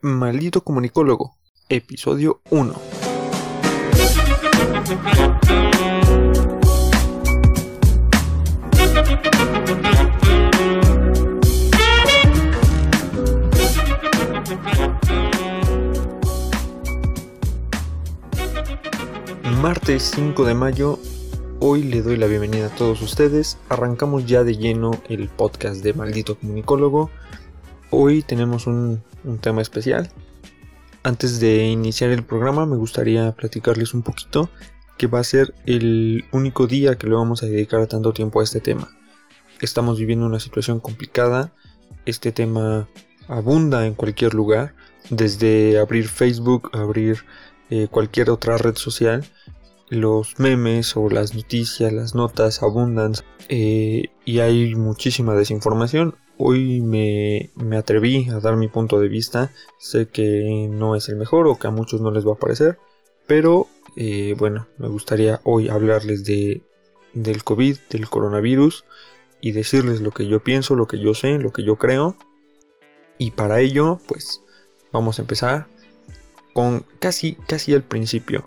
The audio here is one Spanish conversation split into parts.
Maldito Comunicólogo, episodio 1. Martes 5 de mayo, hoy le doy la bienvenida a todos ustedes. Arrancamos ya de lleno el podcast de Maldito Comunicólogo. Hoy tenemos un, tema especial. Antes de iniciar el programa me gustaría platicarles un poquito que va a ser el único día que le vamos a dedicar tanto tiempo a este tema. Estamos viviendo una situación complicada, este tema abunda en cualquier lugar, desde abrir Facebook, abrir eh, cualquier otra red social, los memes o las noticias, las notas abundan eh, y hay muchísima desinformación. Hoy me, atreví a dar mi punto de vista. Sé que no es el mejor o que a muchos no les va a parecer. Pero eh, bueno, me gustaría hoy hablarles de, del COVID, del coronavirus y decirles lo que yo pienso, lo que yo sé, lo que yo creo. Y para ello, pues vamos a empezar con casi, casi al principio.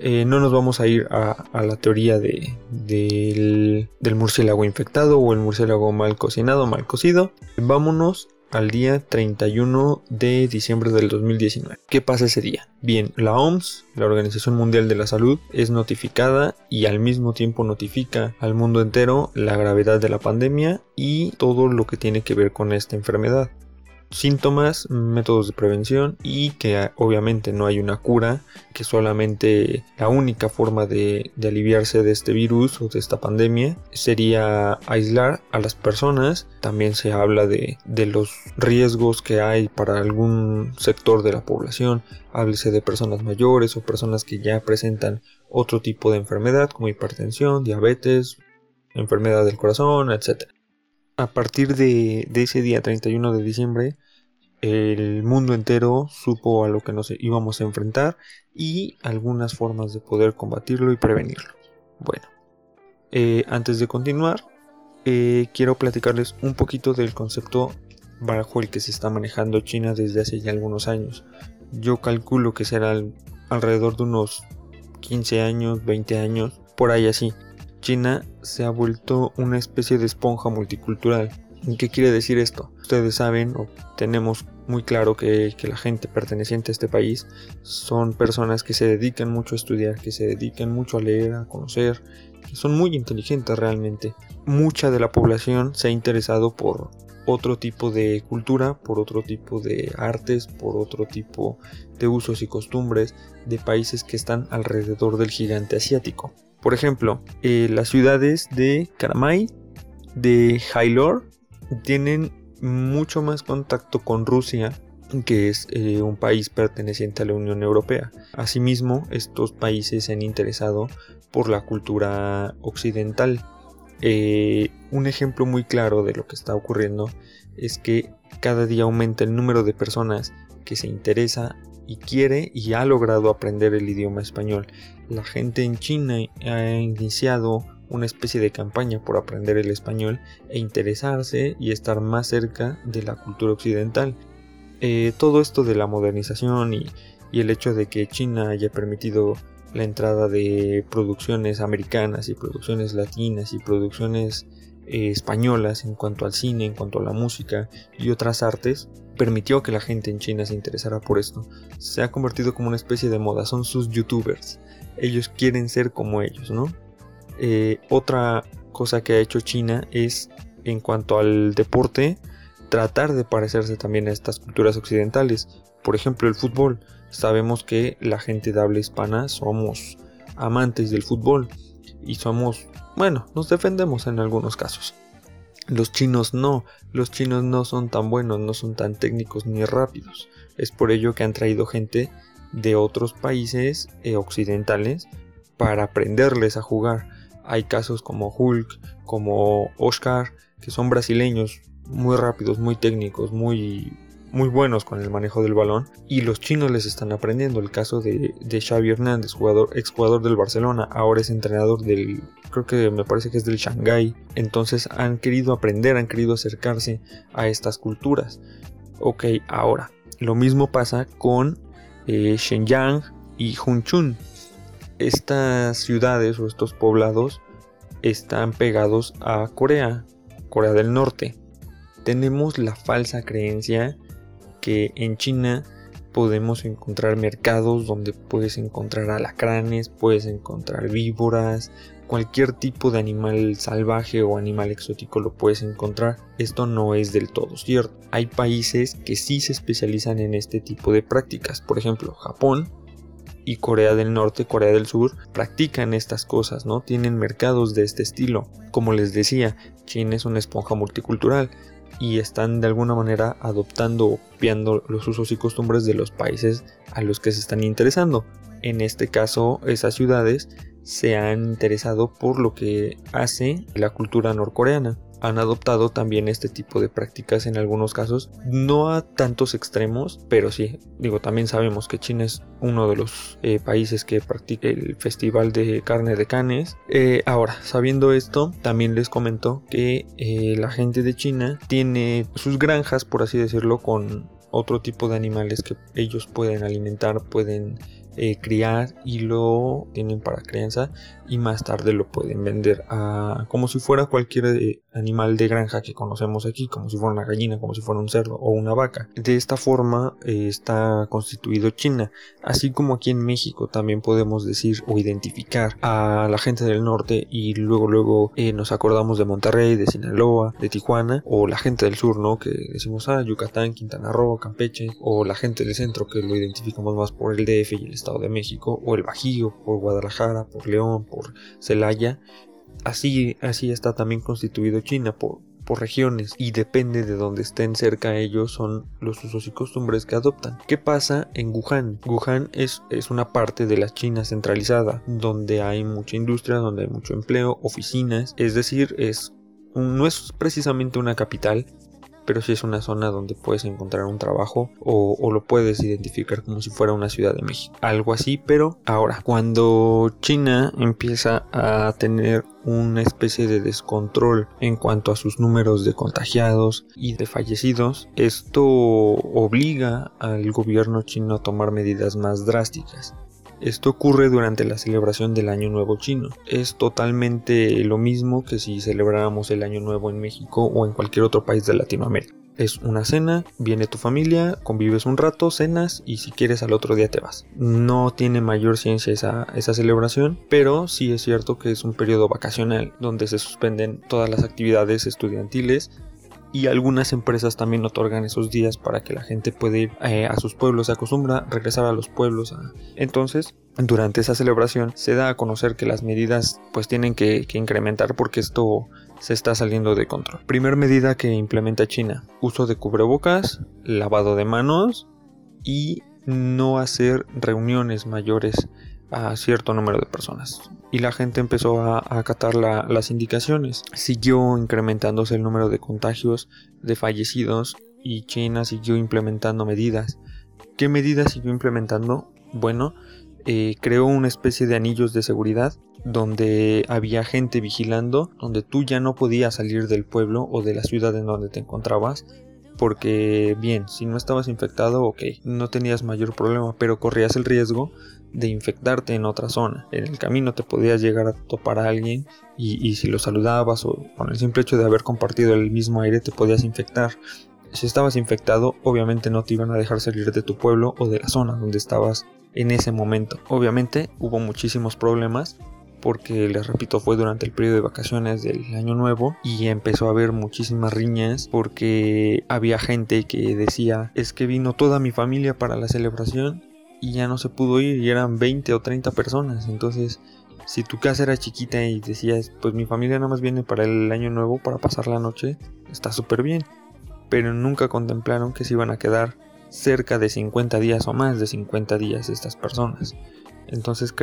Eh, no nos vamos a ir a, la teoría de, del, murciélago infectado o el murciélago mal cocinado, mal cocido. Vámonos al día 31 de diciembre del 2019. ¿Qué pasa ese día? Bien, la OMS, la Organización Mundial de la Salud, es notificada y al mismo tiempo notifica al mundo entero la gravedad de la pandemia y todo lo que tiene que ver con esta enfermedad síntomas, métodos de prevención y que obviamente no hay una cura, que solamente la única forma de, aliviarse de este virus o de esta pandemia sería aislar a las personas. También se habla de, de los riesgos que hay para algún sector de la población, háblese de personas mayores o personas que ya presentan otro tipo de enfermedad como hipertensión, diabetes, enfermedad del corazón, etc a partir de, ese día 31 de diciembre, el mundo entero supo a lo que nos íbamos a enfrentar y algunas formas de poder combatirlo y prevenirlo. Bueno, eh, antes de continuar, eh, quiero platicarles un poquito del concepto bajo el que se está manejando China desde hace ya algunos años. Yo calculo que será alrededor de unos 15 años, 20 años, por ahí así. China se ha vuelto una especie de esponja multicultural. ¿Qué quiere decir esto? Ustedes saben o tenemos muy claro que, la gente perteneciente a este país son personas que se dedican mucho a estudiar, que se dedican mucho a leer, a conocer, que son muy inteligentes realmente. Mucha de la población se ha interesado por otro tipo de cultura, por otro tipo de artes, por otro tipo de usos y costumbres de países que están alrededor del gigante asiático. Por ejemplo, eh, las ciudades de Karamay, de Hailor, tienen mucho más contacto con Rusia que es eh, un país perteneciente a la Unión Europea. Asimismo, estos países se han interesado por la cultura occidental. Eh, un ejemplo muy claro de lo que está ocurriendo es que cada día aumenta el número de personas que se interesa y quiere y ha logrado aprender el idioma español. La gente en China ha iniciado una especie de campaña por aprender el español e interesarse y estar más cerca de la cultura occidental. Eh, todo esto de la modernización y, y el hecho de que China haya permitido la entrada de producciones americanas y producciones latinas y producciones eh, españolas en cuanto al cine, en cuanto a la música y otras artes, permitió que la gente en China se interesara por esto. Se ha convertido como una especie de moda, son sus youtubers. Ellos quieren ser como ellos, ¿no? Eh, otra cosa que ha hecho China es, en cuanto al deporte, tratar de parecerse también a estas culturas occidentales. Por ejemplo, el fútbol. Sabemos que la gente de habla hispana somos amantes del fútbol y somos bueno, nos defendemos en algunos casos. Los chinos no, los chinos no son tan buenos, no son tan técnicos ni rápidos. Es por ello que han traído gente de otros países eh, occidentales para aprenderles a jugar. Hay casos como Hulk, como Oscar, que son brasileños, muy rápidos, muy técnicos, muy muy buenos con el manejo del balón y los chinos les están aprendiendo. El caso de, Xavi Hernández, jugador, exjugador del Barcelona, ahora es entrenador del, creo que me parece que es del Shanghai. Entonces han querido aprender, han querido acercarse a estas culturas. Ok, ahora, Lo mismo pasa con eh, Shenyang y Hunchun. Estas ciudades o estos poblados están pegados a Corea, Corea del Norte. Tenemos la falsa creencia que en China podemos encontrar mercados donde puedes encontrar alacranes, puedes encontrar víboras, cualquier tipo de animal salvaje o animal exótico lo puedes encontrar. Esto no es del todo cierto. Hay países que sí se especializan en este tipo de prácticas. Por ejemplo, Japón y Corea del Norte, Corea del Sur practican estas cosas, ¿no? Tienen mercados de este estilo. Como les decía, China es una esponja multicultural y están de alguna manera adoptando o copiando los usos y costumbres de los países a los que se están interesando. En este caso, esas ciudades se han interesado por lo que hace la cultura norcoreana han adoptado también este tipo de prácticas en algunos casos, no a tantos extremos, pero sí, digo, también sabemos que China es uno de los eh, países que practica el festival de carne de canes. Eh, ahora, sabiendo esto, también les comento que eh, la gente de China tiene sus granjas, por así decirlo, con otro tipo de animales que ellos pueden alimentar, pueden criar y lo tienen para crianza y más tarde lo pueden vender a, como si fuera cualquier eh, animal de granja que conocemos aquí, como si fuera una gallina, como si fuera un cerdo o una vaca. De esta forma eh, está constituido China, así como aquí en México también podemos decir o identificar a la gente del norte y luego luego nos acordamos de Monterrey, de Sinaloa, de Tijuana o la gente del sur, ¿no? Que decimos ah Yucatán, Quintana Roo, Campeche o la gente del centro que lo identificamos más por el DF y el estado de México, o el Bajío, por Guadalajara, por León, por Celaya. Así, así está también constituido China por, por regiones y depende de donde estén cerca ellos son los usos y costumbres que adoptan. ¿Qué pasa en Wuhan? Wuhan es, es una parte de la China centralizada donde hay mucha industria, donde hay mucho empleo, oficinas, es decir, es no es precisamente una capital, pero sí es una zona donde puedes encontrar un trabajo o, lo puedes identificar como si fuera una ciudad de México. Algo así, pero ahora, cuando China empieza a tener una especie de descontrol en cuanto a sus números de contagiados y de fallecidos, esto obliga al gobierno chino a tomar medidas más drásticas. Esto ocurre durante la celebración del Año Nuevo chino. Es totalmente lo mismo que si celebráramos el Año Nuevo en México o en cualquier otro país de Latinoamérica. Es una cena, viene tu familia, convives un rato, cenas y si quieres al otro día te vas. No tiene mayor ciencia esa, esa celebración, pero sí es cierto que es un periodo vacacional donde se suspenden todas las actividades estudiantiles y algunas empresas también otorgan esos días para que la gente pueda ir eh, a sus pueblos, se acostumbra regresar a los pueblos. Entonces, durante esa celebración se da a conocer que las medidas pues tienen que, que incrementar porque esto se está saliendo de control. Primer medida que implementa China, uso de cubrebocas, lavado de manos y no hacer reuniones mayores a cierto número de personas. Y la gente empezó a, acatar las indicaciones. Siguió incrementándose el número de contagios, de fallecidos y China siguió implementando medidas. ¿Qué medidas siguió implementando? Bueno, eh, creó una especie de anillos de seguridad donde había gente vigilando, donde tú ya no podías salir del pueblo o de la ciudad en donde te encontrabas porque bien, si no estabas infectado, ok, no tenías mayor problema, pero corrías el riesgo de infectarte en otra zona. En el camino te podías llegar a topar a alguien y, si lo saludabas o con el simple hecho de haber compartido el mismo aire te podías infectar. Si estabas infectado, obviamente no te iban a dejar salir de tu pueblo o de la zona donde estabas en ese momento. Obviamente hubo muchísimos problemas porque les repito fue durante el periodo de vacaciones del año nuevo y empezó a haber muchísimas riñas porque había gente que decía es que vino toda mi familia para la celebración y ya no se pudo ir y eran 20 o 30 personas. Entonces si tu casa era chiquita y decías pues mi familia nada más viene para el año nuevo para pasar la noche está súper bien. Pero nunca contemplaron que se iban a quedar cerca de 50 días o más de 50 días estas personas. Entonces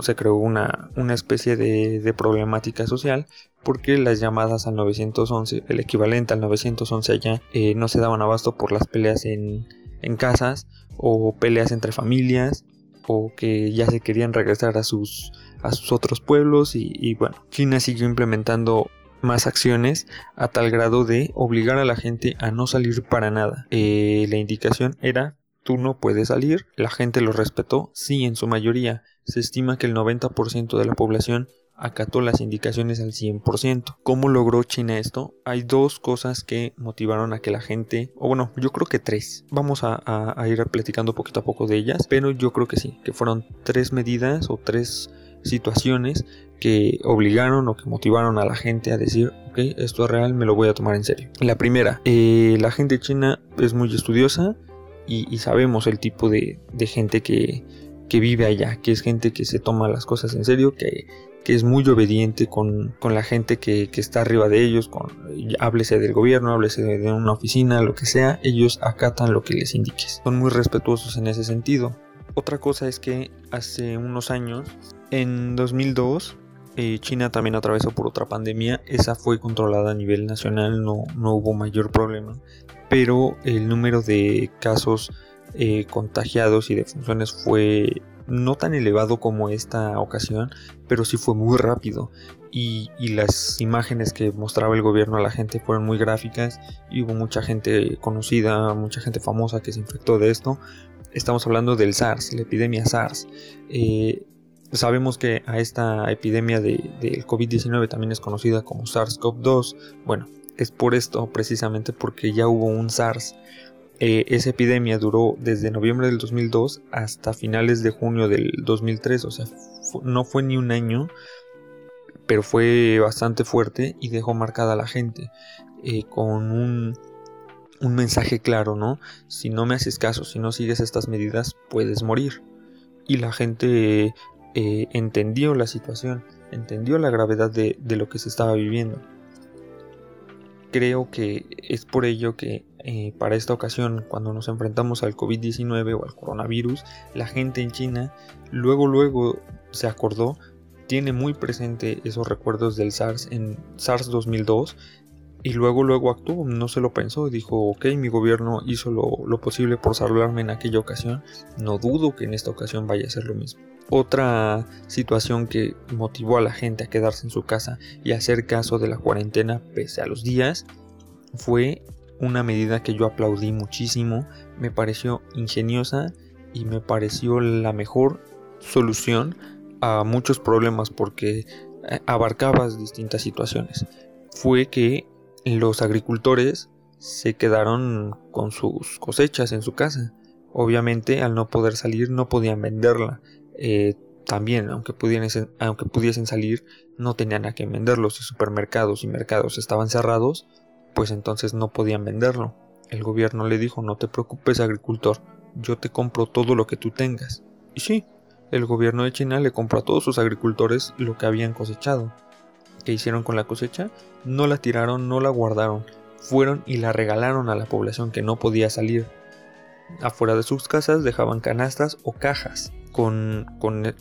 se creó una, especie de, problemática social porque las llamadas al 911, el equivalente al 911 allá, eh, no se daban abasto por las peleas en, casas o peleas entre familias o que ya se querían regresar a sus, a sus otros pueblos y, y bueno, China siguió implementando más acciones a tal grado de obligar a la gente a no salir para nada. Eh, la indicación era tú no puedes salir, la gente lo respetó, sí en su mayoría, se estima que el 90% de la población acató las indicaciones al 100%. ¿Cómo logró China esto? Hay dos cosas que motivaron a que la gente, o bueno, yo creo que tres. Vamos a, a ir platicando poquito a poco de ellas, pero yo creo que sí, que fueron tres medidas o tres situaciones que obligaron o que motivaron a la gente a decir, ok, esto es real, me lo voy a tomar en serio. La primera, eh, la gente china es muy estudiosa y, sabemos el tipo de, gente que, vive allá, que es gente que se toma las cosas en serio, que, es muy obediente con, la gente que, está arriba de ellos, con, háblese del gobierno, háblese de una oficina, lo que sea, ellos acatan lo que les indiques. Son muy respetuosos en ese sentido. Otra cosa es que hace unos años, en 2002, eh, China también atravesó por otra pandemia. Esa fue controlada a nivel nacional, no, no hubo mayor problema. Pero el número de casos eh, contagiados y de funciones fue no tan elevado como esta ocasión, pero sí fue muy rápido. Y, y, las imágenes que mostraba el gobierno a la gente fueron muy gráficas y hubo mucha gente conocida, mucha gente famosa que se infectó de esto. Estamos hablando del SARS, la epidemia SARS. Eh, Sabemos que a esta epidemia del de, COVID-19 también es conocida como SARS-CoV-2. Bueno, es por esto precisamente porque ya hubo un SARS. Eh, esa epidemia duró desde noviembre del 2002 hasta finales de junio del 2003, o sea, no fue ni un año, pero fue bastante fuerte y dejó marcada a la gente eh, con un, mensaje claro, ¿no? Si no me haces caso, si no sigues estas medidas, puedes morir. Y la gente eh, entendió la situación, entendió la gravedad de, lo que se estaba viviendo. Creo que es por ello que eh, para esta ocasión, cuando nos enfrentamos al COVID-19 o al coronavirus, la gente en China luego luego se acordó, tiene muy presente esos recuerdos del SARS en SARS 2002 y luego luego actuó, no se lo pensó, dijo, ok, mi gobierno hizo lo, lo posible por salvarme en aquella ocasión, no dudo que en esta ocasión vaya a ser lo mismo. Otra situación que motivó a la gente a quedarse en su casa y hacer caso de la cuarentena pese a los días fue una medida que yo aplaudí muchísimo, me pareció ingeniosa y me pareció la mejor solución a muchos problemas porque eh, abarcaba distintas situaciones. Fue que los agricultores se quedaron con sus cosechas en su casa. Obviamente al no poder salir no podían venderla eh, también, aunque pudiesen, salir, no tenían a qué venderlo. Si supermercados y mercados estaban cerrados, pues entonces no podían venderlo. El gobierno le dijo, no te preocupes agricultor, yo te compro todo lo que tú tengas. Y sí, el gobierno de China le compró a todos sus agricultores lo que habían cosechado. ¿Qué hicieron con la cosecha? No la tiraron, no la guardaron, fueron y la regalaron a la población que no podía salir. Afuera de sus casas dejaban canastas o cajas con,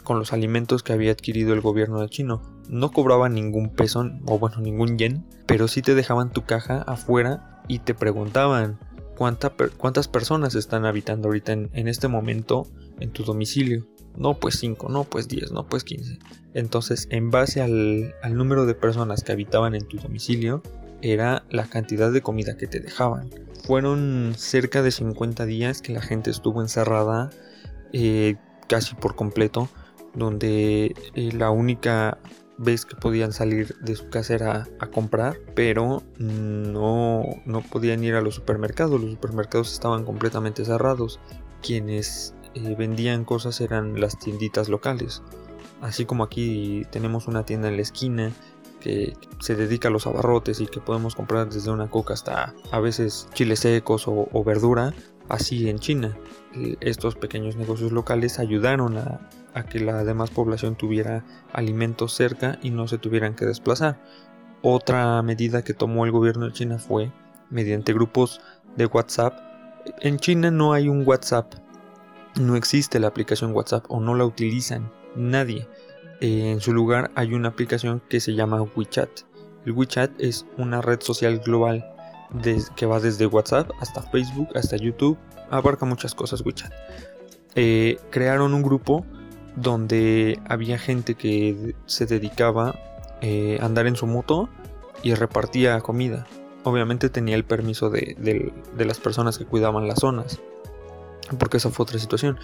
los alimentos que había adquirido el gobierno de chino. No cobraban ningún peso, o bueno, ningún yen, pero sí te dejaban tu caja afuera y te preguntaban cuántas personas están habitando ahorita en, este momento en tu domicilio. No, pues 5, no, pues 10, no, pues 15. Entonces, en base al, al número de personas que habitaban en tu domicilio, era la cantidad de comida que te dejaban. Fueron cerca de 50 días que la gente estuvo encerrada eh, casi por completo, donde eh, la única vez que podían salir de su casa era a comprar, pero no, no podían ir a los supermercados, los supermercados estaban completamente cerrados, quienes eh, vendían cosas eran las tienditas locales, así como aquí tenemos una tienda en la esquina se dedica a los abarrotes y que podemos comprar desde una coca hasta a veces chiles secos o verdura, así en China estos pequeños negocios locales ayudaron a, que la demás población tuviera alimentos cerca y no se tuvieran que desplazar. Otra medida que tomó el gobierno de China fue mediante grupos de WhatsApp. En China no hay un WhatsApp, no existe la aplicación WhatsApp o no la utilizan nadie. Eh, en su lugar hay una aplicación que se llama WeChat. El WeChat es una red social global que va desde WhatsApp hasta Facebook, hasta YouTube abarca muchas cosas WeChat. Eh, crearon un grupo donde había gente que se dedicaba eh, a andar en su moto y repartía comida. Obviamente tenía el permiso de, las personas que cuidaban las zonas, porque esa fue otra situación.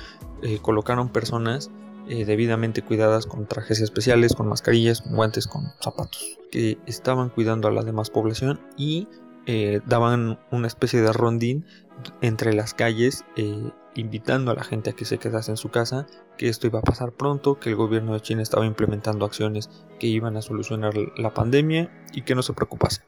Colocaron personas eh, debidamente cuidadas con trajes especiales, con mascarillas, con guantes, con zapatos, que estaban cuidando a la demás población y eh, daban una especie de rondín entre las calles, eh, invitando a la gente a que se quedase en su casa, que esto iba a pasar pronto, que el gobierno de China estaba implementando acciones que iban a solucionar la pandemia y que no se preocupase.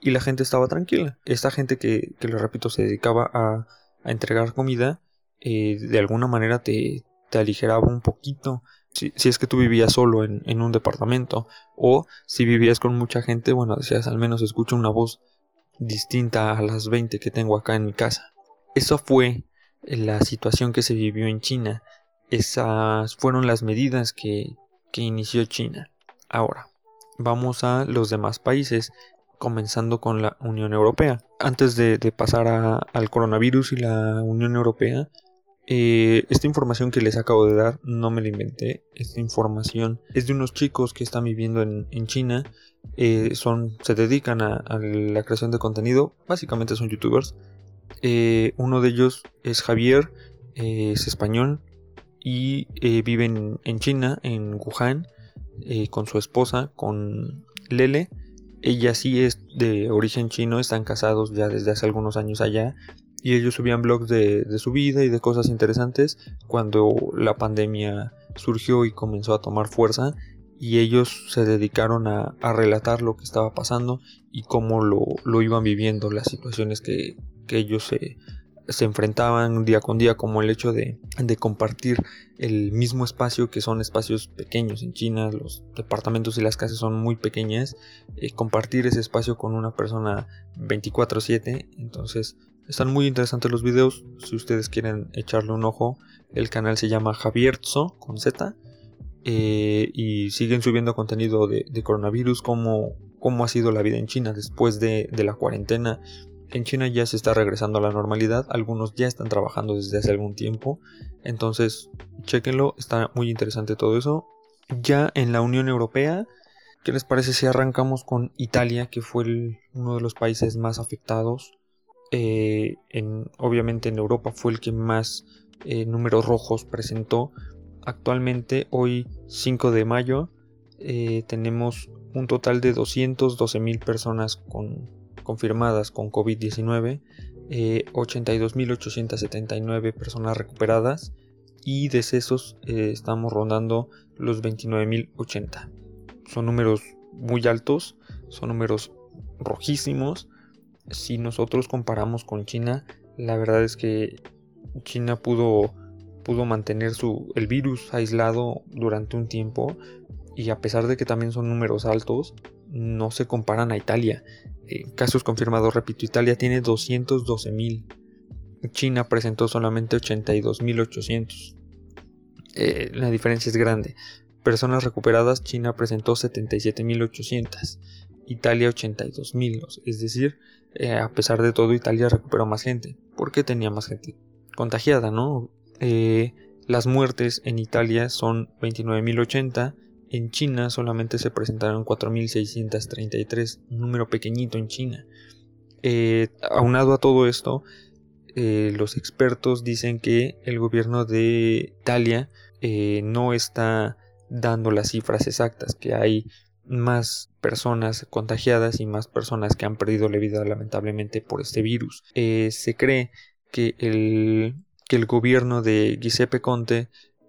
Y la gente estaba tranquila. Esta gente que, que le repito, se dedicaba a, entregar comida, de alguna manera te, te aligeraba un poquito si, es que tú vivías solo en, un departamento o si vivías con mucha gente, bueno, decías al menos escucho una voz distinta a las 20 que tengo acá en mi casa. Eso fue la situación que se vivió en China. Esas fueron las medidas que, inició China. Ahora, vamos a los demás países, comenzando con la Unión Europea. Antes de, pasar al coronavirus y la Unión Europea, eh, esta información que les acabo de dar no me la inventé. Esta información es de unos chicos que están viviendo en, en China eh, son, se dedican a, la creación de contenido, básicamente son youtubers. Eh, uno de ellos es Javier, eh, es español y vive en, China, en Wuhan, con su esposa, con Lele. Ella sí es de origen chino, están casados ya desde hace algunos años allá y ellos subían blogs de, de, su vida y de cosas interesantes cuando la pandemia surgió y comenzó a tomar fuerza y ellos se dedicaron a, relatar lo que estaba pasando y cómo lo, iban viviendo, las situaciones que, ellos se, se, enfrentaban día con día, como el hecho de, compartir el mismo espacio, que son espacios pequeños en China, los departamentos y las casas son muy pequeñas, eh, compartir ese espacio con una persona 24/7, entonces están muy interesantes los videos, si ustedes quieren echarle un ojo, el canal se llama Javierzo con Z eh, y siguen subiendo contenido de, coronavirus, cómo, cómo, ha sido la vida en China después de, la cuarentena. En China ya se está regresando a la normalidad, algunos ya están trabajando desde hace algún tiempo, entonces chequenlo, está muy interesante todo eso. Ya en la Unión Europea, ¿qué les parece si arrancamos con Italia, que fue uno de los países más afectados? Eh, en, obviamente en Europa fue el que más eh, números rojos presentó, Actualmente, hoy 5 de mayo, eh, tenemos un total de 212 mil personas confirmadas con COVID-19, 82.879 eh, personas recuperadas y decesos estamos rondando los 29.080. Son números muy altos, son números rojísimos. Si nosotros comparamos con China, la verdad es que China pudo pudo mantener su, el virus aislado durante un tiempo y a pesar de que también son números altos, no se comparan a Italia. Eh, casos confirmados, repito, Italia tiene 212.000. China presentó solamente 82.800. Eh, la diferencia es grande. Personas recuperadas, China presentó 77.800. Italia 82.000. Es decir, eh, a pesar de todo, Italia recuperó más gente. Porque tenía más gente contagiada, ¿no? Eh, las muertes en Italia son 29.080, en China solamente se presentaron 4.633, un número pequeñito en China. Eh, aunado a todo esto, los expertos dicen que el gobierno de Italia no está dando las cifras exactas, que hay más personas contagiadas y más personas que han perdido la vida lamentablemente por este virus. se cree que el que el gobierno de Giuseppe Conte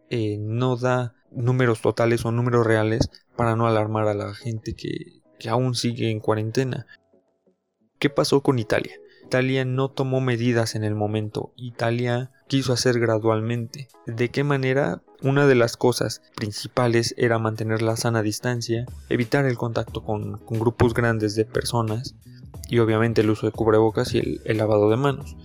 eh, no da números totales o números reales para no alarmar a la gente que, que aún sigue en cuarentena. ¿Qué pasó con Italia? Italia no tomó medidas en el momento, Italia quiso hacer gradualmente. ¿De qué manera? Una de las cosas principales era mantener la sana distancia, evitar el contacto con, grupos grandes de personas y obviamente el uso de cubrebocas y el lavado de manos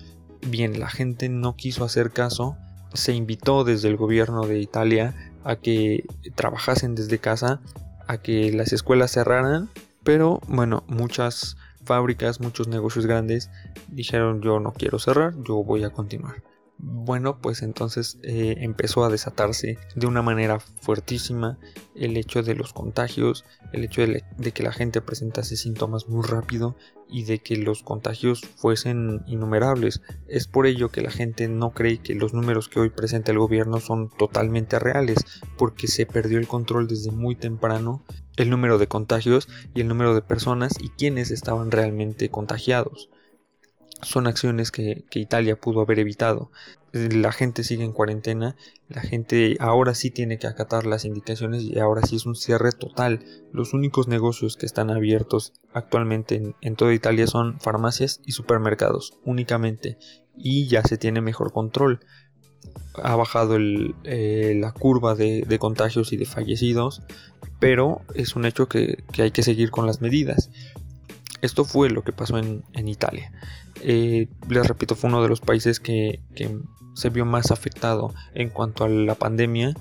bien, la gente no quiso hacer caso, se invitó desde el gobierno de Italia a que trabajasen desde casa, a que las escuelas cerraran, pero bueno, muchas fábricas, muchos negocios grandes dijeron yo no quiero cerrar, yo voy a continuar. Bueno, pues entonces eh, empezó a desatarse de una manera fuertísima el hecho de los contagios, el hecho de, que la gente presentase síntomas muy rápido y de que los contagios fuesen innumerables. Es por ello que la gente no cree que los números que hoy presenta el gobierno son totalmente reales, porque se perdió el control desde muy temprano el número de contagios y el número de personas y quienes estaban realmente contagiados son acciones que, Italia pudo haber evitado. La gente sigue en cuarentena, la gente ahora sí tiene que acatar las indicaciones y ahora sí es un cierre total. Los únicos negocios que están abiertos actualmente en, toda Italia son farmacias y supermercados únicamente y ya se tiene mejor control. Ha bajado eh, la curva de, contagios y de fallecidos, pero es un hecho que, hay que seguir con las medidas. Esto fue lo que pasó en Italia. Eh, les repito, fue uno de los países que, se vio más afectado en cuanto a la pandemia,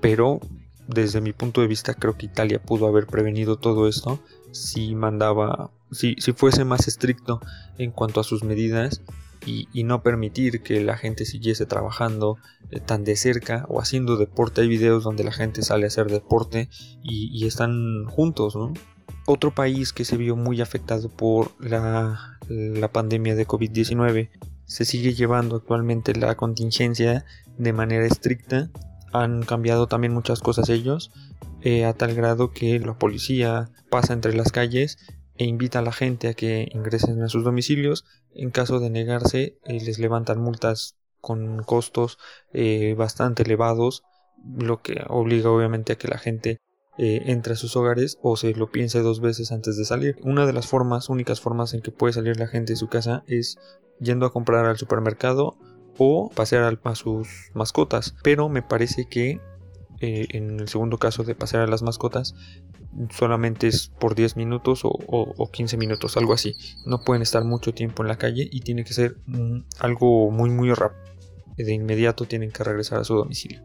pero desde mi punto de vista creo que Italia pudo haber prevenido todo esto si mandaba, si, si fuese más estricto en cuanto a sus medidas y, no permitir que la gente siguiese trabajando eh, tan de cerca o haciendo deporte. Hay videos donde la gente sale a hacer deporte y, y están juntos, ¿no? Otro país que se vio muy afectado por la, pandemia de COVID-19 se sigue llevando actualmente la contingencia de manera estricta. Han cambiado también muchas cosas ellos, eh, a tal grado que la policía pasa entre las calles e invita a la gente a que ingresen a sus domicilios. En caso de negarse, eh, les levantan multas con costos eh, bastante elevados, lo que obliga obviamente a que la gente eh, entre a sus hogares o se lo piense dos veces antes de salir. Una de las formas, únicas formas en que puede salir la gente de su casa es yendo a comprar al supermercado o pasear a sus mascotas. Pero me parece que eh, en el segundo caso de pasear a las mascotas solamente es por 10 minutos o, 15 minutos, algo así. No pueden estar mucho tiempo en la calle y tiene que ser mm, algo muy muy rápido. De inmediato tienen que regresar a su domicilio.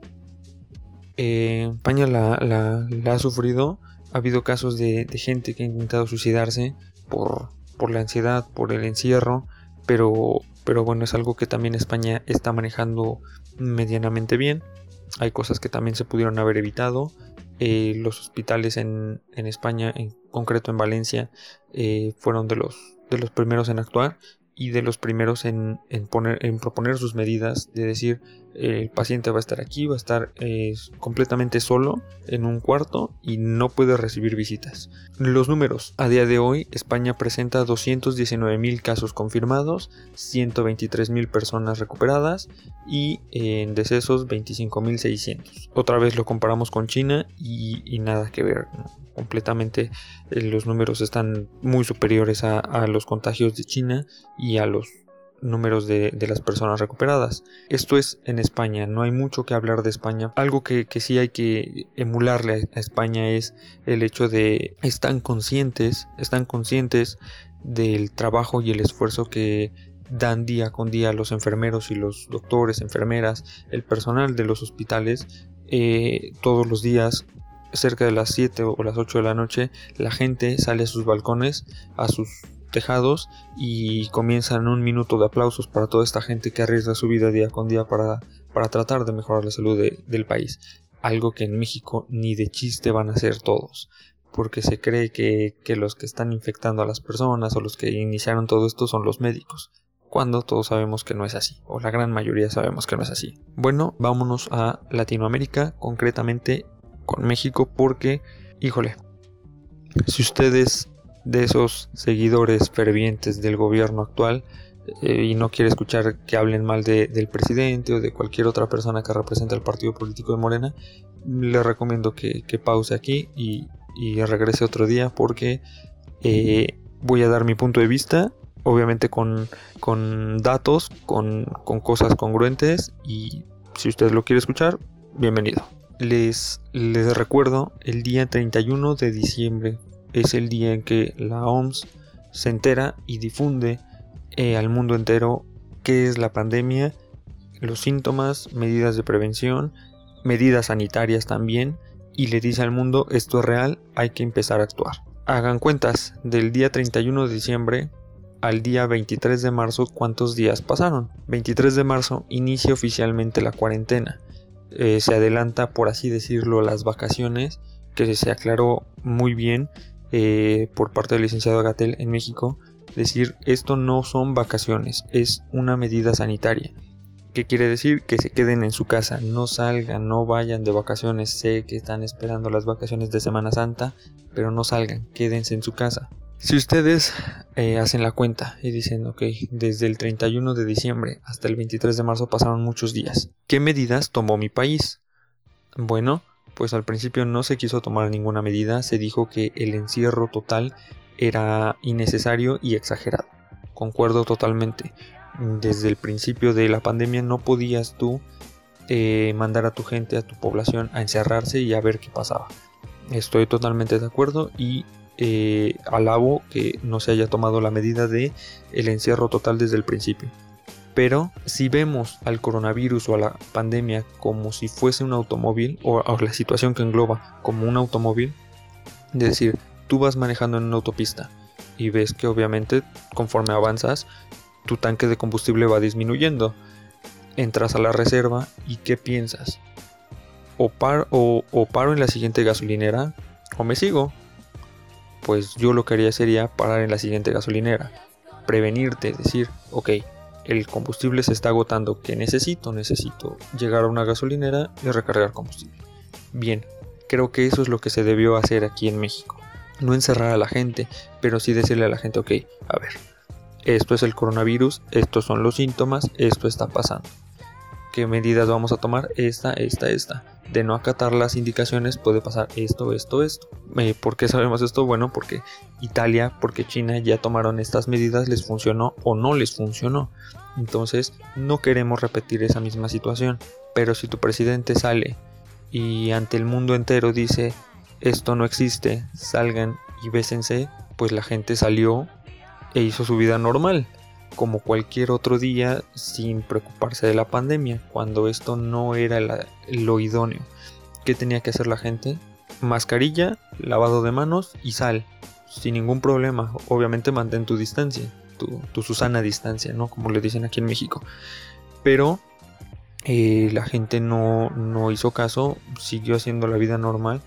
Eh, España la, ha sufrido. Ha habido casos de, gente que ha intentado suicidarse por, por la ansiedad, por el encierro, pero, bueno, es algo que también España está manejando medianamente bien. Hay cosas que también se pudieron haber evitado. Eh, los hospitales en, en, España, en concreto en Valencia, eh, fueron de los, de los primeros en actuar y de los primeros en, poner, en proponer sus medidas, de decir el paciente va a estar aquí, va a estar eh, completamente solo en un cuarto y no puede recibir visitas. Los números. A día de hoy, España presenta 219.000 casos confirmados, 123.000 personas recuperadas y en decesos 25.600. Otra vez lo comparamos con China y, nada que ver completamente eh, los números están muy superiores a, los contagios de China y a los números de, las personas recuperadas. Esto es en España, no hay mucho que hablar de España. Algo que, sí hay que emularle a España es el hecho de están conscientes, están conscientes del trabajo y el esfuerzo que dan día con día los enfermeros y los doctores, enfermeras, el personal de los hospitales eh, todos los días cerca de las 7 o las 8 de la noche, la gente sale a sus balcones, a sus tejados y comienzan un minuto de aplausos para toda esta gente que arriesga su vida día con día para, para tratar de mejorar la salud del país. Algo que en México ni de chiste van a hacer todos porque se cree que, que, los que están infectando a las personas o los que iniciaron todo esto son los médicos, cuando todos sabemos que no es así, o la gran mayoría sabemos que no es así. Bueno, vámonos a Latinoamérica, concretamente con México porque, híjole, si ustedes de esos seguidores fervientes del gobierno actual eh, y no quiere escuchar que hablen mal del presidente o de cualquier otra persona que representa el partido político de Morena, le recomiendo que, pause aquí y, regrese otro día porque eh, voy a dar mi punto de vista, obviamente con, con datos, con, con cosas congruentes y si usted lo quiere escuchar, bienvenido. Les, les recuerdo, el día 31 de diciembre es el día en que la OMS se entera y difunde eh, al mundo entero qué es la pandemia, los síntomas, medidas de prevención, medidas sanitarias también, y le dice al mundo esto es real, hay que empezar a actuar. Hagan cuentas, del día 31 de diciembre al día 23 de marzo, ¿cuántos días pasaron? 23 de marzo inicia oficialmente la cuarentena. Eh, se adelanta, por así decirlo, las vacaciones, que se aclaró muy bien eh, por parte del licenciado Gatel en México. Decir, esto no son vacaciones, es una medida sanitaria. ¿Qué quiere decir? Que se queden en su casa, no salgan, no vayan de vacaciones. Sé que están esperando las vacaciones de Semana Santa, pero no salgan, quédense en su casa. Si ustedes eh, hacen la cuenta y dicen, ok, desde el 31 de diciembre hasta el 23 de marzo pasaron muchos días, ¿qué medidas tomó mi país? Bueno, pues al principio no se quiso tomar ninguna medida, se dijo que el encierro total era innecesario y exagerado. Concuerdo totalmente. Desde el principio de la pandemia no podías tú eh, mandar a tu gente, a tu población a encerrarse y a ver qué pasaba. Estoy totalmente de acuerdo y eh, alabo que no se haya tomado la medida de el encierro total desde el principio. Pero si vemos al coronavirus o a la pandemia como si fuese un automóvil o, a la situación que engloba como un automóvil, es decir, tú vas manejando en una autopista y ves que obviamente conforme avanzas tu tanque de combustible va disminuyendo. Entras a la reserva y ¿qué piensas? O, o paro en la siguiente gasolinera o me sigo pues yo lo que haría sería parar en la siguiente gasolinera, prevenirte, decir, ok, el combustible se está agotando, ¿qué necesito? Necesito llegar a una gasolinera y recargar combustible. Bien, creo que eso es lo que se debió hacer aquí en México. No encerrar a la gente, pero sí decirle a la gente, ok, a ver, esto es el coronavirus, estos son los síntomas, esto está pasando. ¿Qué medidas vamos a tomar? Esta, esta, esta de no acatar las indicaciones puede pasar esto, esto, esto. Eh, ¿Por qué sabemos esto? Bueno, porque Italia, porque China ya tomaron estas medidas, les funcionó o no les funcionó. Entonces no queremos repetir esa misma situación. Pero si tu presidente sale y ante el mundo entero dice esto no existe, salgan y bésense, pues la gente salió e hizo su vida normal como cualquier otro día sin preocuparse de la pandemia, cuando esto no era lo idóneo. ¿Qué tenía que hacer la gente? Mascarilla, lavado de manos y sal, sin ningún problema. Obviamente mantén tu distancia, tu, Susana distancia, ¿no? Como le dicen aquí en México. Pero eh, la gente no, no hizo caso, siguió haciendo la vida normal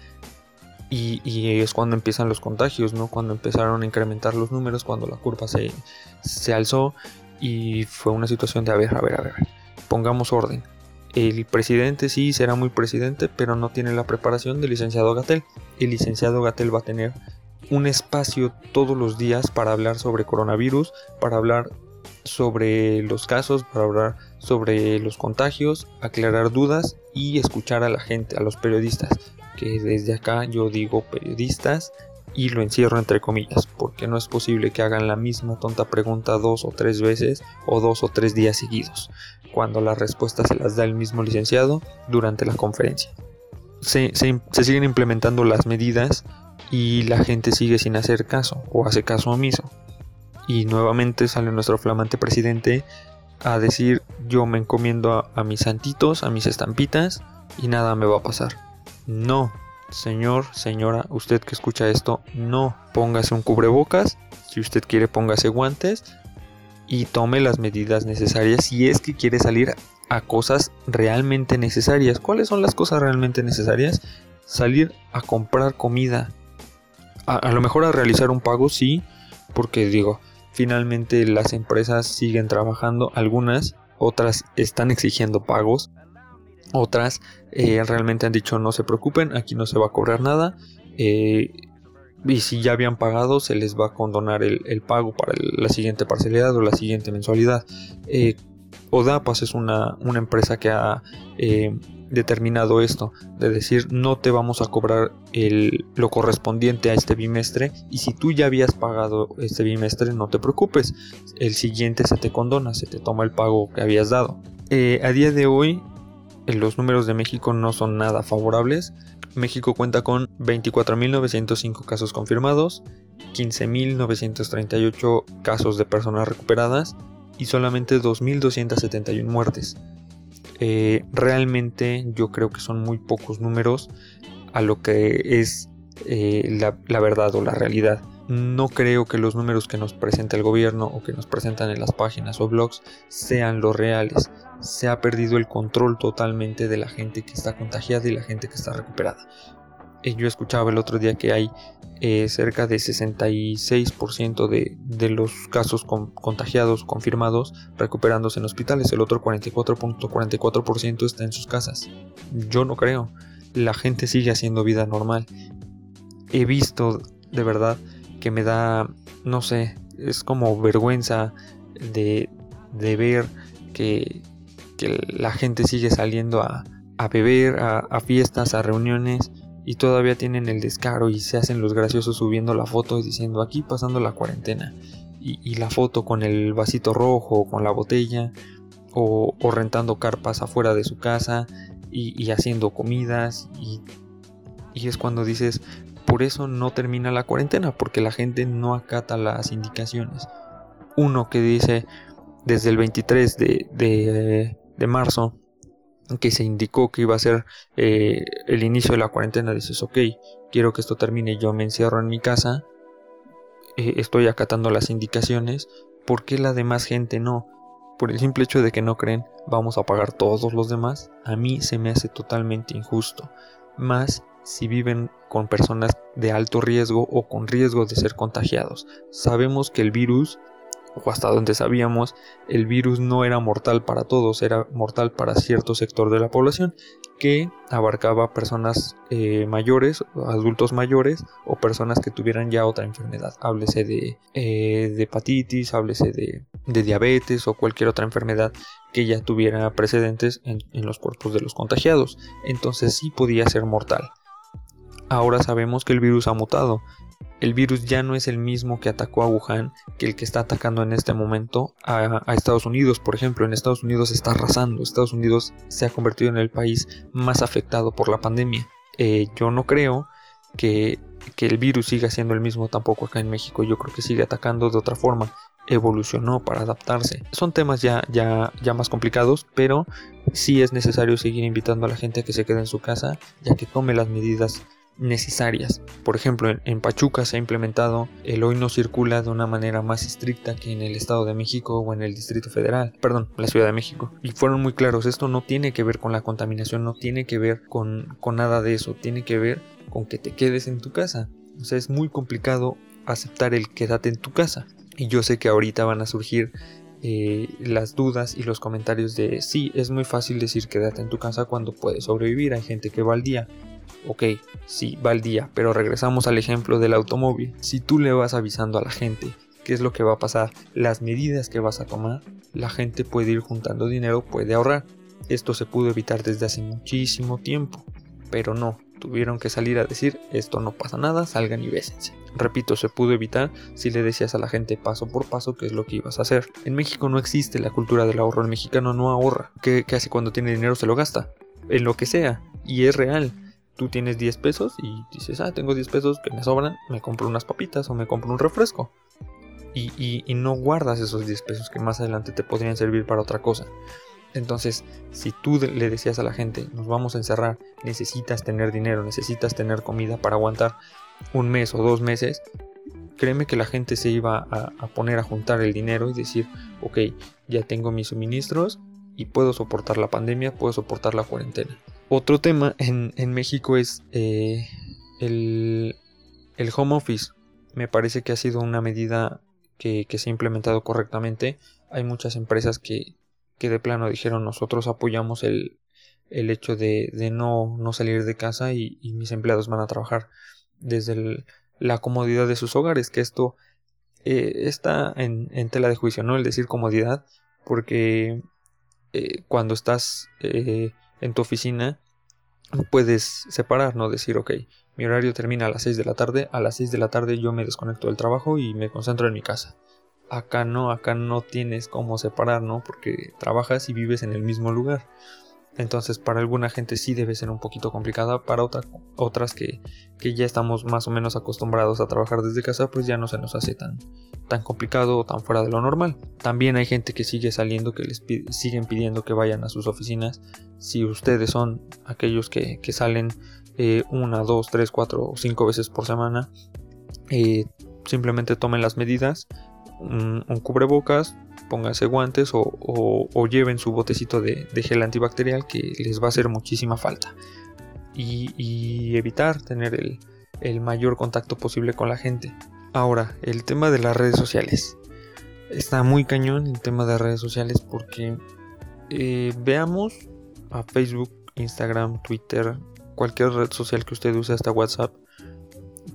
y, es cuando empiezan los contagios, ¿no? Cuando empezaron a incrementar los números, cuando la curva se, se alzó y fue una situación de a ver, a ver, a ver, pongamos orden. El presidente sí será muy presidente, pero no tiene la preparación del licenciado Gatel. El licenciado Gatel va a tener un espacio todos los días para hablar sobre coronavirus, para hablar sobre los casos, para hablar sobre los contagios, aclarar dudas y escuchar a la gente, a los periodistas que desde acá yo digo periodistas y lo encierro entre comillas, porque no es posible que hagan la misma tonta pregunta dos o tres veces o dos o tres días seguidos, cuando la respuesta se las da el mismo licenciado durante la conferencia. Se, siguen implementando las medidas y la gente sigue sin hacer caso o hace caso omiso. Y nuevamente sale nuestro flamante presidente a decir yo me encomiendo a mis santitos, a mis estampitas y nada me va a pasar. No, señor, señora, usted que escucha esto, no póngase un cubrebocas. Si usted quiere, póngase guantes y tome las medidas necesarias si es que quiere salir a cosas realmente necesarias. ¿Cuáles son las cosas realmente necesarias? Salir a comprar comida. A, lo mejor a realizar un pago, sí, porque digo, finalmente las empresas siguen trabajando, algunas, otras están exigiendo pagos. Otras eh, realmente han dicho no se preocupen, aquí no se va a cobrar nada. Eh, y si ya habían pagado, se les va a condonar el, pago para la siguiente parcialidad o la siguiente mensualidad. Eh, Odapas es una, empresa que ha determinado esto, de decir no te vamos a cobrar lo correspondiente a este bimestre y si tú ya habías pagado este bimestre no te preocupes, el siguiente se te condona, se te toma el pago que habías dado. a día de hoy los números de México no son nada favorables. México cuenta con 24.905 casos confirmados, 15.938 casos de personas recuperadas y solamente 2.271 muertes. Eh, realmente yo creo que son muy pocos números a lo que es eh, la, verdad o la realidad. No creo que los números que nos presenta el gobierno o que nos presentan en las páginas o blogs sean los reales. Se ha perdido el control totalmente de la gente que está contagiada y la gente que está recuperada. Eh, yo escuchaba el otro día que hay eh, cerca de 66% de, de, los casos contagiados confirmados recuperándose en hospitales. El otro 44.44% está en sus casas. Yo no creo. La gente sigue haciendo vida normal. He visto de verdad que me da, no sé, es como vergüenza de, de ver que, que, la gente sigue saliendo a, a beber, a, fiestas, a reuniones y todavía tienen el descaro y se hacen los graciosos subiendo la foto y diciendo aquí pasando la cuarentena y, y la foto con el vasito rojo, con la botella o, o rentando carpas afuera de su casa y, y haciendo comidas y, y es cuando dices por eso no termina la cuarentena, porque la gente no acata las indicaciones. Uno que dice desde el 23 de, de, marzo que se indicó que iba a ser eh, el inicio de la cuarentena, dices, ok, quiero que esto termine, yo me encierro en mi casa, eh, estoy acatando las indicaciones, ¿por qué la demás gente no? Por el simple hecho de que no creen, vamos a pagar todos los demás, a mí se me hace totalmente injusto. Más si viven con personas de alto riesgo o con riesgo de ser contagiados. Sabemos que el virus, o hasta donde sabíamos, el virus no era mortal para todos, era mortal para cierto sector de la población que abarcaba personas eh, mayores, adultos mayores o personas que tuvieran ya otra enfermedad. Háblese de, eh, de hepatitis, háblese de, de, diabetes o cualquier otra enfermedad que ya tuviera precedentes en, en los cuerpos de los contagiados. Entonces sí podía ser mortal. Ahora sabemos que el virus ha mutado. El virus ya no es el mismo que atacó a Wuhan que el que está atacando en este momento a, Estados Unidos. Por ejemplo, en Estados Unidos está arrasando. Estados Unidos se ha convertido en el país más afectado por la pandemia. Eh, yo no creo que, que el virus siga siendo el mismo tampoco acá en México. Yo creo que sigue atacando de otra forma evolucionó para adaptarse. Son temas ya, ya, ya más complicados, pero sí es necesario seguir invitando a la gente a que se quede en su casa, ya que tome las medidas necesarias. Por ejemplo, en, Pachuca se ha implementado el hoy no circula de una manera más estricta que en el Estado de México o en el Distrito Federal, perdón, la Ciudad de México. Y fueron muy claros, esto no tiene que ver con la contaminación, no tiene que ver con, con nada de eso, tiene que ver con que te quedes en tu casa. O sea, es muy complicado aceptar el quédate en tu casa. Y yo sé que ahorita van a surgir eh, las dudas y los comentarios de sí, es muy fácil decir quédate en tu casa cuando puedes sobrevivir, hay gente que va al día. Ok, sí, va al día, pero regresamos al ejemplo del automóvil. Si tú le vas avisando a la gente qué es lo que va a pasar, las medidas que vas a tomar, la gente puede ir juntando dinero, puede ahorrar. Esto se pudo evitar desde hace muchísimo tiempo, pero no, tuvieron que salir a decir esto no pasa nada, salgan y bésense. Repito, se pudo evitar si le decías a la gente paso por paso qué es lo que ibas a hacer. En México no existe la cultura del ahorro, el mexicano no ahorra. ¿Qué, qué hace cuando tiene dinero? Se lo gasta. En lo que sea. Y es real tú tienes 10 pesos y dices, ah, tengo 10 pesos que me sobran, me compro unas papitas o me compro un refresco. Y, no guardas esos 10 pesos que más adelante te podrían servir para otra cosa. Entonces, si tú le decías a la gente, nos vamos a encerrar, necesitas tener dinero, necesitas tener comida para aguantar un mes o dos meses, créeme que la gente se iba a poner a juntar el dinero y decir, ok, ya tengo mis suministros y puedo soportar la pandemia, puedo soportar la cuarentena. Otro tema en, México es eh, el, home office. Me parece que ha sido una medida que, se ha implementado correctamente. Hay muchas empresas que, de plano dijeron nosotros apoyamos el, hecho de, no, no, salir de casa y, mis empleados van a trabajar desde la comodidad de sus hogares, que esto eh, está en, tela de juicio, ¿no? El decir comodidad, porque eh, cuando estás en tu oficina puedes separar, ¿no? Decir, ok, mi horario termina a las 6 de la tarde, a las 6 de la tarde yo me desconecto del trabajo y me concentro en mi casa. Acá no, acá no tienes cómo separar, ¿no? Porque trabajas y vives en el mismo lugar. Entonces para alguna gente sí debe ser un poquito complicada, para otras que, ya estamos más o menos acostumbrados a trabajar desde casa, pues ya no se nos hace tan, tan complicado o tan fuera de lo normal. También hay gente que sigue saliendo, que les siguen pidiendo que vayan a sus oficinas. Si ustedes son aquellos que, salen eh, una, dos, tres, cuatro o cinco veces por semana, eh, simplemente tomen las medidas, un, cubrebocas, pónganse guantes o, lleven su botecito de, gel antibacterial que les va a hacer muchísima falta. Y, evitar tener el, mayor contacto posible con la gente. Ahora, el tema de las redes sociales. Está muy cañón el tema de redes sociales porque eh, veamos a Facebook, Instagram, Twitter, cualquier red social que usted use, hasta WhatsApp,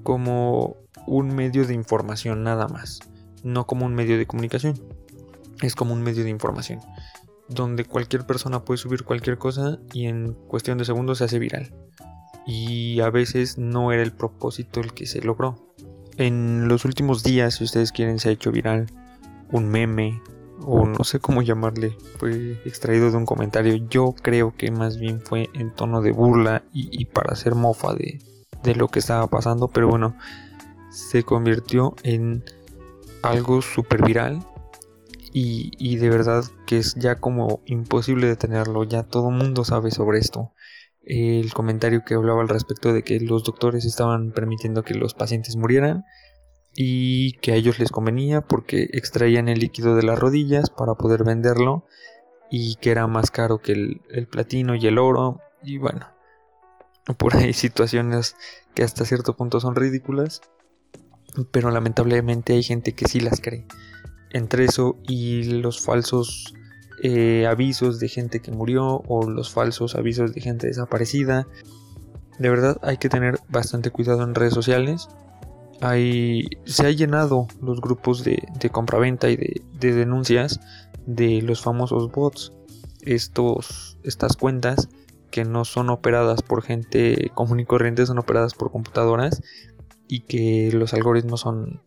como un medio de información nada más, no como un medio de comunicación, es como un medio de información, donde cualquier persona puede subir cualquier cosa y en cuestión de segundos se hace viral. Y a veces no era el propósito el que se logró. En los últimos días, si ustedes quieren, se ha hecho viral un meme, o no sé cómo llamarle, fue extraído de un comentario. Yo creo que más bien fue en tono de burla y, para hacer mofa de, lo que estaba pasando, pero bueno, se convirtió en algo súper viral y, de verdad que es ya como imposible detenerlo, ya todo el mundo sabe sobre esto. El comentario que hablaba al respecto de que los doctores estaban permitiendo que los pacientes murieran y que a ellos les convenía porque extraían el líquido de las rodillas para poder venderlo y que era más caro que el, platino y el oro y bueno por ahí situaciones que hasta cierto punto son ridículas pero lamentablemente hay gente que sí las cree entre eso y los falsos eh, avisos de gente que murió o los falsos avisos de gente desaparecida de verdad hay que tener bastante cuidado en redes sociales se ha llenado los grupos de, compraventa y de, denuncias de los famosos bots. Estos, estas cuentas que no son operadas por gente común y corriente, son operadas por computadoras y que los algoritmos son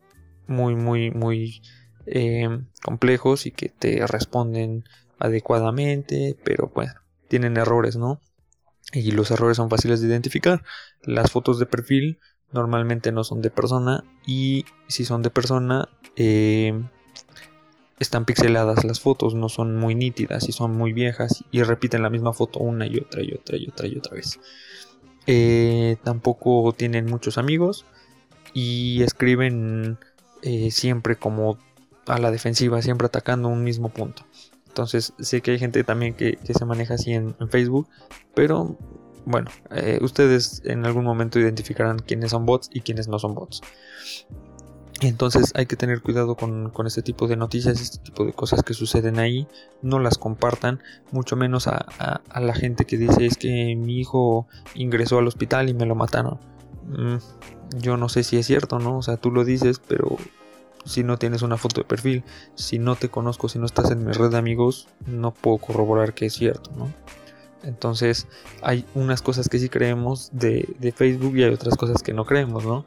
muy, muy, muy eh, complejos y que te responden adecuadamente, pero bueno, tienen errores, ¿no? Y los errores son fáciles de identificar. Las fotos de perfil normalmente no son de persona y si son de persona eh, están pixeladas las fotos, no son muy nítidas y son muy viejas y repiten la misma foto una y otra y otra y otra y otra vez. Eh, tampoco tienen muchos amigos y escriben eh, siempre como a la defensiva, siempre atacando un mismo punto. Entonces sé que hay gente también que, se maneja así en Facebook, pero bueno, eh, ustedes en algún momento identificarán quiénes son bots y quiénes no son bots. Entonces hay que tener cuidado con, este tipo de noticias, este tipo de cosas que suceden ahí. No las compartan, mucho menos a, la gente que dice es que mi hijo ingresó al hospital y me lo mataron. Mm, yo no sé si es cierto, ¿no? O sea, tú lo dices, pero si no tienes una foto de perfil, si no te conozco, si no estás en mi red de amigos, no puedo corroborar que es cierto, ¿no? Entonces hay unas cosas que sí creemos de, Facebook y hay otras cosas que no creemos, ¿no?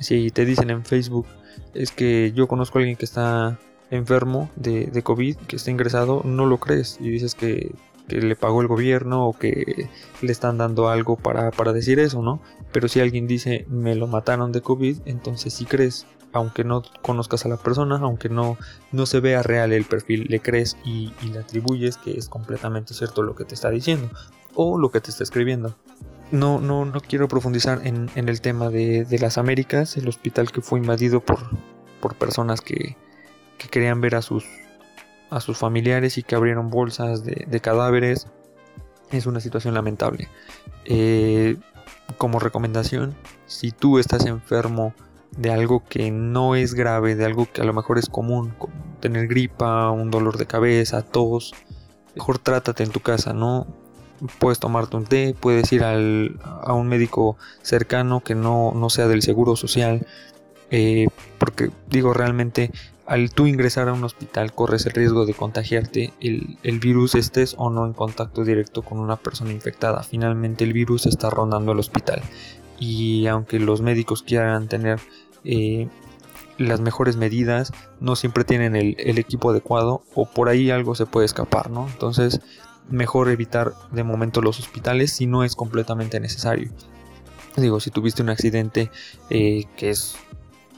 Si te dicen en Facebook es que yo conozco a alguien que está enfermo de, COVID, que está ingresado, no lo crees y dices que, le pagó el gobierno o que le están dando algo para, para decir eso, ¿no? Pero si alguien dice me lo mataron de COVID, entonces sí crees aunque no conozcas a la persona, aunque no, no se vea real el perfil, le crees y, le atribuyes que es completamente cierto lo que te está diciendo o lo que te está escribiendo. No, no, no quiero profundizar en, el tema de, las Américas, el hospital que fue invadido por, por personas que, querían ver a sus, a sus familiares y que abrieron bolsas de, cadáveres. Es una situación lamentable. Eh, como recomendación, si tú estás enfermo, de algo que no es grave, de algo que a lo mejor es común, como tener gripa, un dolor de cabeza, tos, mejor trátate en tu casa, ¿no? Puedes tomarte un té, puedes ir al, a un médico cercano que no, no sea del seguro social, eh, porque digo realmente al tú ingresar a un hospital corres el riesgo de contagiarte el, el, virus estés o no en contacto directo con una persona infectada. Finalmente el virus está rondando el hospital y aunque los médicos quieran tener eh, las mejores medidas, no siempre tienen el, equipo adecuado o por ahí algo se puede escapar, ¿no? Entonces, mejor evitar de momento los hospitales si no es completamente necesario. Digo, si tuviste un accidente eh, que es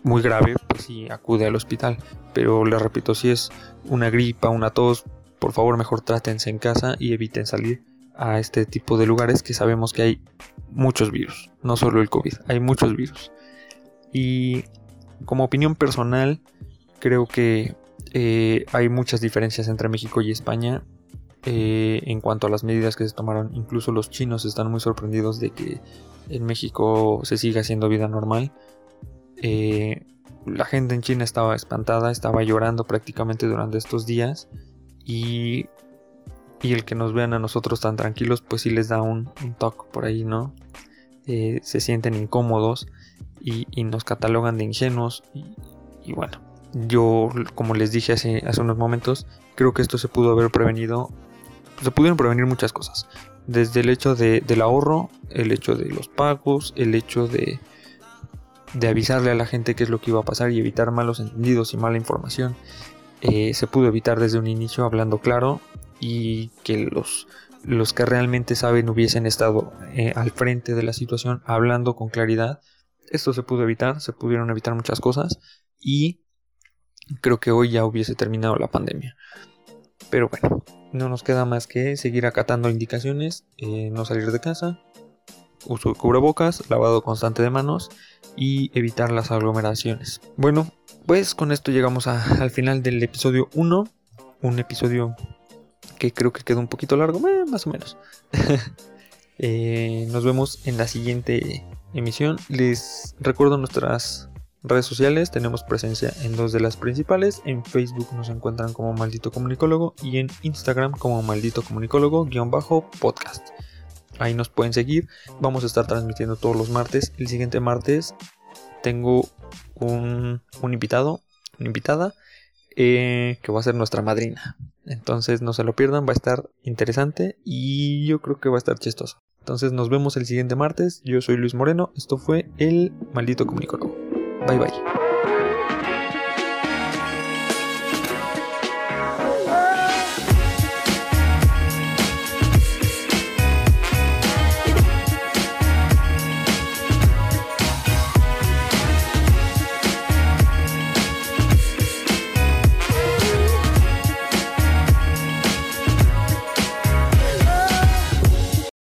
muy grave, pues sí, acude al hospital. Pero le repito, si es una gripa, una tos, por favor mejor trátense en casa y eviten salir a este tipo de lugares que sabemos que hay muchos virus, no solo el COVID, hay muchos virus. Y como opinión personal, creo que eh, hay muchas diferencias entre México y España eh, en cuanto a las medidas que se tomaron. Incluso los chinos están muy sorprendidos de que en México se siga haciendo vida normal. Eh, la gente en China estaba espantada, estaba llorando prácticamente durante estos días y, y el que nos vean a nosotros tan tranquilos pues sí les da un, toque por ahí, ¿no? Eh, se sienten incómodos y, nos catalogan de ingenuos y, bueno, yo como les dije hace, hace unos momentos, creo que esto se pudo haber prevenido, se pudieron prevenir muchas cosas, desde el hecho de, del ahorro, el hecho de los pagos, el hecho de, de avisarle a la gente qué es lo que iba a pasar y evitar malos entendidos y mala información. Eh, se pudo evitar desde un inicio hablando claro y que los, los que realmente saben hubiesen estado eh, al frente de la situación hablando con claridad. Esto se pudo evitar, se pudieron evitar muchas cosas y creo que hoy ya hubiese terminado la pandemia. Pero bueno, no nos queda más que seguir acatando indicaciones, eh, no salir de casa, uso de cubrebocas, lavado constante de manos y evitar las aglomeraciones. Bueno, pues con esto llegamos al final del episodio 1, un episodio que creo que quedó un poquito largo, eh, más o menos. Eh, nos vemos en la siguiente emisión. Les recuerdo nuestras redes sociales, tenemos presencia en dos de las principales. En Facebook nos encuentran como Maldito Comunicólogo y en Instagram como Maldito Comunicólogo-podcast. Ahí nos pueden seguir. Vamos a estar transmitiendo todos los martes. El siguiente martes tengo un, invitado, una invitada, eh, que va a ser nuestra madrina. Entonces no se lo pierdan, va a estar interesante y yo creo que va a estar chistoso. Entonces nos vemos el siguiente martes. Yo soy Luis Moreno. Esto fue el maldito comunicólogo. Bye bye.